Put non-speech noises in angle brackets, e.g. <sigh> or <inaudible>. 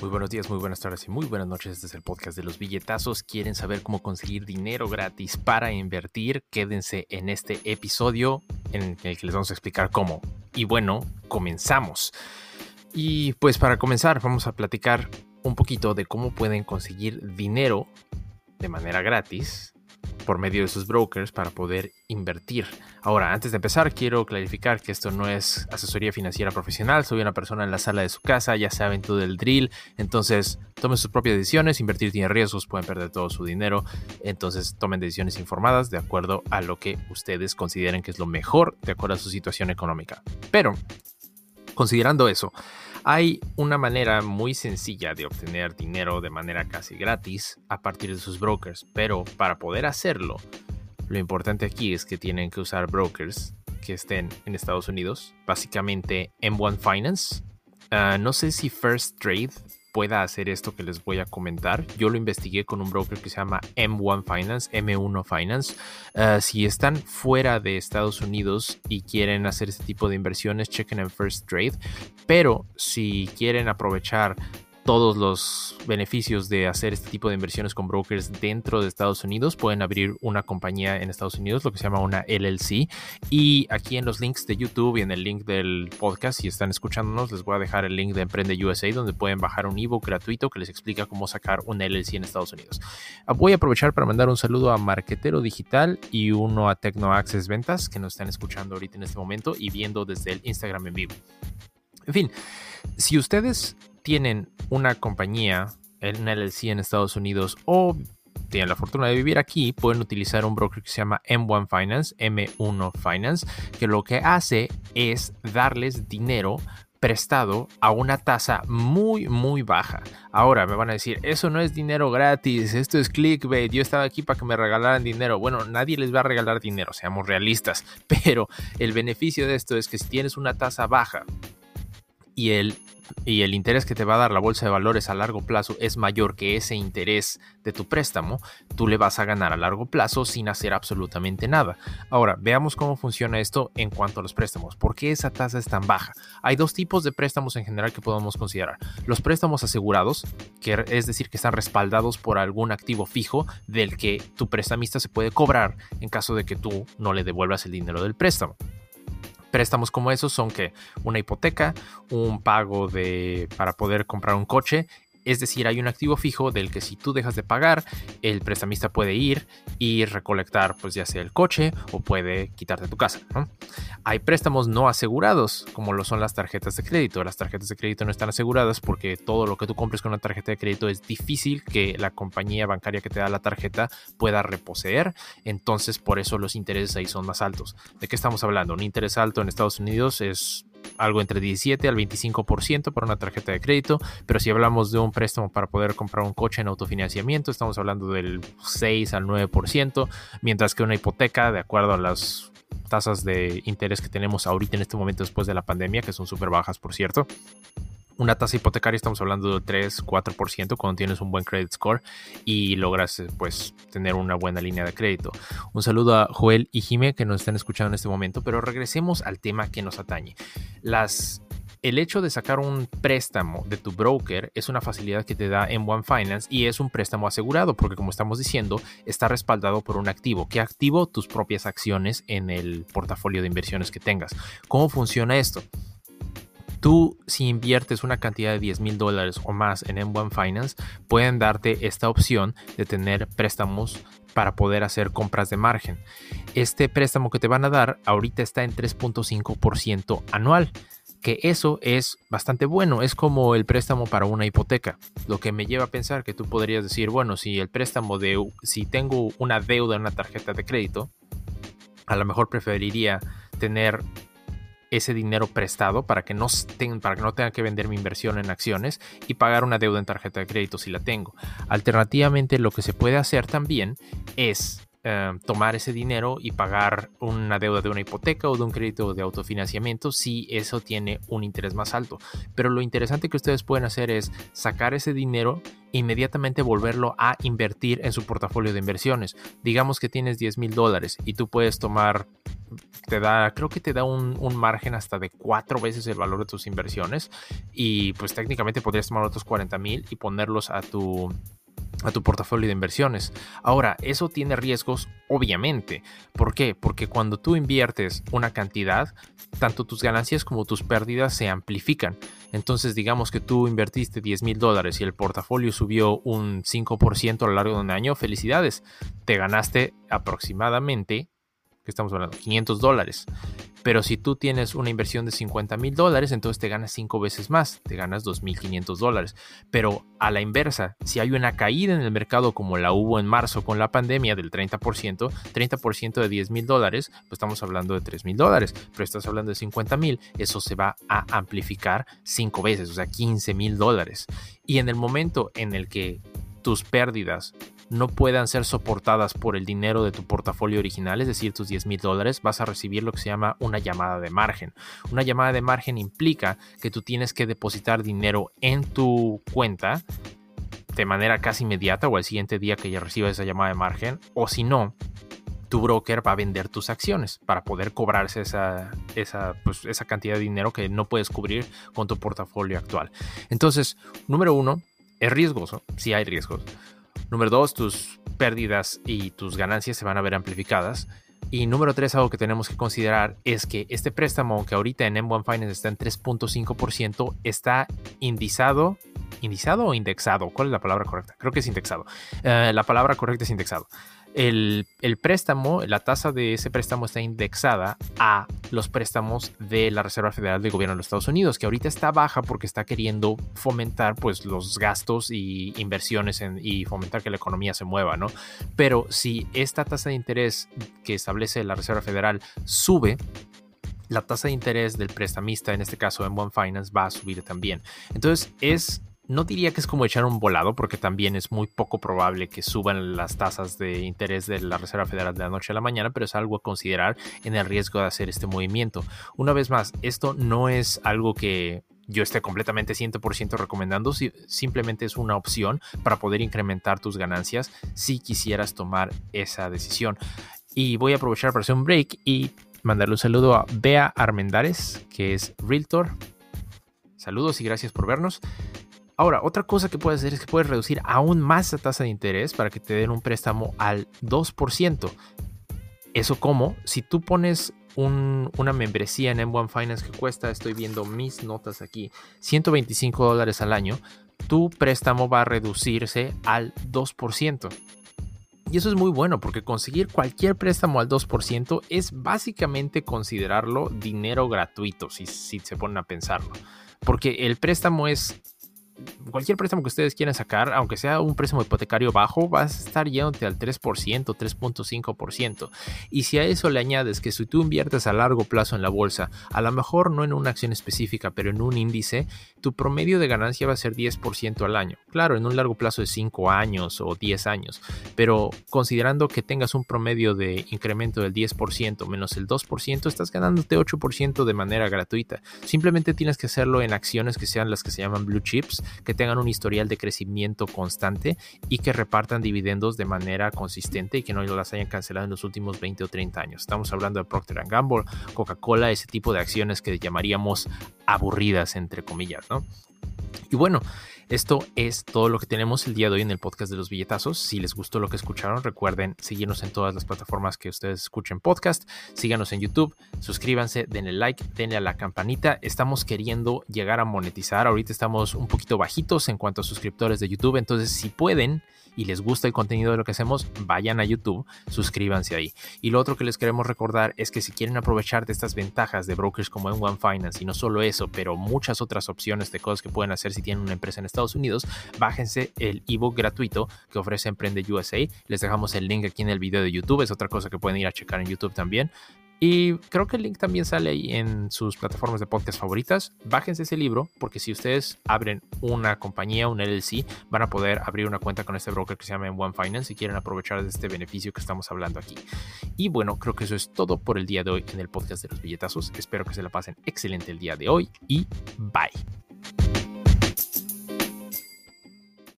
Muy buenos días, muy buenas tardes y muy buenas noches. Este es el podcast de los billetazos. ¿Quieren saber cómo conseguir dinero gratis para invertir? Quédense en este episodio en el que les vamos a explicar cómo. Y bueno, comenzamos. Y pues para comenzar vamos a platicar un poquito de cómo pueden conseguir dinero de manera gratis por medio de sus brokers para poder invertir. Ahora, antes de empezar, quiero clarificar que esto no es asesoría financiera profesional. Soy una persona en la sala de su casa, ya saben todo el drill. Entonces, tomen sus propias decisiones. Invertir tiene riesgos, pueden perder todo su dinero. Entonces, tomen decisiones informadas de acuerdo a lo que ustedes consideren que es lo mejor de acuerdo a su situación económica. Pero, considerando eso, hay una manera muy sencilla de obtener dinero de manera casi gratis a partir de sus brokers, pero para poder hacerlo, lo importante aquí es que tienen que usar brokers que estén en Estados Unidos, básicamente M1 Finance. Ah, no sé si First Trade pueda hacer esto que les voy a comentar. Yo lo investigué con un broker que se llama M1 Finance, M1 Finance. Ah, si están fuera de Estados Unidos y quieren hacer este tipo de inversiones, chequen en First Trade. Pero si quieren aprovechar todos los beneficios de hacer este tipo de inversiones con brokers dentro de Estados Unidos, pueden abrir una compañía en Estados Unidos, lo que se llama una LLC. Y aquí en los links de YouTube y en el link del podcast, si están escuchándonos, les voy a dejar el link de Emprende USA, donde pueden bajar un ebook gratuito que les explica cómo sacar una LLC en Estados Unidos. Ah, voy a aprovechar para mandar un saludo a Marquetero Digital y uno a Tecno Access Ventas, que nos están escuchando ahorita en este momento y viendo desde el Instagram en vivo. En fin, si ustedes tienen una compañía, en LLC en Estados Unidos o tienen la fortuna de vivir aquí, pueden utilizar un broker que se llama M1 Finance, M1 Finance, que lo que hace es darles dinero prestado a una tasa muy muy baja. Ahora me van a decir, eso no es dinero gratis, esto es clickbait, yo estaba aquí para que me regalaran dinero. Bueno, nadie les va a regalar dinero, seamos realistas, <laughs> pero el beneficio de esto es que si tienes una tasa baja y el y el interés que te va a dar la bolsa de valores a largo plazo es mayor que ese interés de tu préstamo, tú le vas a ganar a largo plazo sin hacer absolutamente nada. Ahora, veamos cómo funciona esto en cuanto a los préstamos. ¿Por qué esa tasa es tan baja? Hay dos tipos de préstamos en general que podemos considerar. Los préstamos asegurados, que es decir, que están respaldados por algún activo fijo del que tu prestamista se puede cobrar en caso de que tú no le devuelvas el dinero del préstamo préstamos como esos son que una hipoteca, un pago de para poder comprar un coche es decir, hay un activo fijo del que si tú dejas de pagar, el prestamista puede ir y recolectar, pues ya sea el coche o puede quitarte tu casa. Hay préstamos no asegurados, como lo son las tarjetas de crédito. Las tarjetas de crédito no están aseguradas porque todo lo que tú compres con una tarjeta de crédito es difícil que la compañía bancaria que te da la tarjeta pueda reposeer. Entonces, por eso los intereses ahí son más altos. ¿De qué estamos hablando? Un interés alto en Estados Unidos es algo entre 17 al 25% para una tarjeta de crédito, pero si hablamos de un préstamo para poder comprar un coche en autofinanciamiento, estamos hablando del 6 al 9%, mientras que una hipoteca, de acuerdo a las tasas de interés que tenemos ahorita en este momento después de la pandemia, que son súper bajas, por cierto, una tasa hipotecaria estamos hablando de 3, 4% cuando tienes un buen credit score y logras eh, pues tener una buena línea de crédito. Un saludo a Joel y Jime que nos están escuchando en este momento, pero regresemos al tema que nos atañe. Las el hecho de sacar un préstamo de tu broker es una facilidad que te da en One Finance y es un préstamo asegurado porque como estamos diciendo está respaldado por un activo. ¿Qué activo? Tus propias acciones en el portafolio de inversiones que tengas. ¿Cómo funciona esto? Tú, si inviertes una cantidad de 10 mil dólares o más en M1 Finance, pueden darte esta opción de tener préstamos para poder hacer compras de margen. Este préstamo que te van a dar ahorita está en 3.5% anual que eso es bastante bueno, es como el préstamo para una hipoteca, lo que me lleva a pensar que tú podrías decir, bueno, si el préstamo de, si tengo una deuda en una tarjeta de crédito, a lo mejor preferiría tener ese dinero prestado para que, no para que no tenga que vender mi inversión en acciones y pagar una deuda en tarjeta de crédito si la tengo. Alternativamente, lo que se puede hacer también es eh, tomar ese dinero y pagar una deuda de una hipoteca o de un crédito de autofinanciamiento si eso tiene un interés más alto. Pero lo interesante que ustedes pueden hacer es sacar ese dinero e inmediatamente volverlo a invertir en su portafolio de inversiones. Digamos que tienes 10 mil dólares y tú puedes tomar te da, creo que te da un, margen hasta de cuatro veces el valor de tus inversiones y pues técnicamente podrías tomar otros 40 mil y ponerlos a tu, a tu portafolio de inversiones. Ahora, eso tiene riesgos, obviamente. ¿Por qué? Porque cuando tú inviertes una cantidad, tanto tus ganancias como tus pérdidas se amplifican. Entonces, digamos que tú invertiste 10 mil dólares y el portafolio subió un 5% a lo largo de un año. Felicidades, te ganaste aproximadamente, que estamos hablando, 500 dólares. Pero si tú tienes una inversión de 50 mil dólares, entonces te ganas 5 veces más, te ganas 2.500 dólares. Pero a la inversa, si hay una caída en el mercado como la hubo en marzo con la pandemia del 30%, 30% de 10 mil dólares, pues estamos hablando de 3 mil dólares. Pero estás hablando de 50 mil, eso se va a amplificar 5 veces, o sea, 15 mil dólares. Y en el momento en el que tus pérdidas no puedan ser soportadas por el dinero de tu portafolio original, es decir, tus 10 mil dólares, vas a recibir lo que se llama una llamada de margen. Una llamada de margen implica que tú tienes que depositar dinero en tu cuenta de manera casi inmediata o al siguiente día que ya recibas esa llamada de margen, o si no, tu broker va a vender tus acciones para poder cobrarse esa, esa, pues, esa cantidad de dinero que no puedes cubrir con tu portafolio actual. Entonces, número uno, es riesgoso, si hay riesgos. Número dos, tus pérdidas y tus ganancias se van a ver amplificadas. Y número tres, algo que tenemos que considerar es que este préstamo, que ahorita en M1 Finance está en 3.5%, está indizado, indizado o indexado. ¿Cuál es la palabra correcta? Creo que es indexado. Eh, la palabra correcta es indexado el, préstamo, la tasa de ese préstamo está indexada a los préstamos de la Reserva Federal del Gobierno de los Estados Unidos, que ahorita está baja porque está queriendo fomentar pues los gastos y inversiones y fomentar que la economía se mueva, ¿no? Pero si esta tasa de interés que establece la Reserva Federal sube, la tasa de interés del prestamista, en este caso en One Finance, va a subir también. Entonces es no diría que es como echar un volado, porque también es muy poco probable que suban las tasas de interés de la Reserva Federal de la noche a la mañana, pero es algo a considerar en el riesgo de hacer este movimiento. Una vez más, esto no es algo que yo esté completamente 100% recomendando, simplemente es una opción para poder incrementar tus ganancias si quisieras tomar esa decisión. Y voy a aprovechar para hacer un break y mandarle un saludo a Bea Armendares, que es Realtor. Saludos y gracias por vernos. Ahora, otra cosa que puedes hacer es que puedes reducir aún más la tasa de interés para que te den un préstamo al 2%. Eso como, si tú pones una membresía en M1 Finance que cuesta, estoy viendo mis notas aquí, 125 dólares al año, tu préstamo va a reducirse al 2%. Y eso es muy bueno porque conseguir cualquier préstamo al 2% es básicamente considerarlo dinero gratuito, si, si se ponen a pensarlo. Porque el préstamo es cualquier préstamo que ustedes quieran sacar, aunque sea un préstamo hipotecario bajo, vas a estar yéndote al 3%, 3.5%. Y si a eso le añades que si tú inviertes a largo plazo en la bolsa, a lo mejor no en una acción específica, pero en un índice, tu promedio de ganancia va a ser 10% al año. Claro, en un largo plazo de 5 años o 10 años, pero considerando que tengas un promedio de incremento del 10% menos el 2%, estás ganándote 8% de manera gratuita. Simplemente tienes que hacerlo en acciones que sean las que se llaman blue chips, que tengan un historial de crecimiento constante y que repartan dividendos de manera consistente y que no las hayan cancelado en los últimos 20 o 30 años. Estamos hablando de Procter Gamble, Coca-Cola, ese tipo de acciones que llamaríamos aburridas, entre comillas, ¿no? Y bueno, esto es todo lo que tenemos el día de hoy en el podcast de los billetazos. Si les gustó lo que escucharon, recuerden seguirnos en todas las plataformas que ustedes escuchen podcast. Síganos en YouTube, suscríbanse, denle like, denle a la campanita. Estamos queriendo llegar a monetizar. Ahorita estamos un poquito bajitos en cuanto a suscriptores de YouTube. Entonces, si pueden y les gusta el contenido de lo que hacemos, vayan a YouTube, suscríbanse ahí. Y lo otro que les queremos recordar es que si quieren aprovechar de estas ventajas de brokers como en One Finance y no solo eso, pero muchas otras opciones de cosas que pueden hacer si tienen una empresa en Estados Unidos, bájense el ebook gratuito que ofrece Emprende USA. Les dejamos el link aquí en el video de YouTube, es otra cosa que pueden ir a checar en YouTube también Y creo que el link también sale ahí en sus plataformas de podcast favoritas. Bájense ese libro porque si ustedes abren una compañía, un LLC, van a poder abrir una cuenta con este broker que se llama One Finance si quieren aprovechar de este beneficio que estamos hablando aquí. Y bueno, creo que eso es todo por el día de hoy en el podcast de los billetazos. Espero que se la pasen excelente el día de hoy y bye.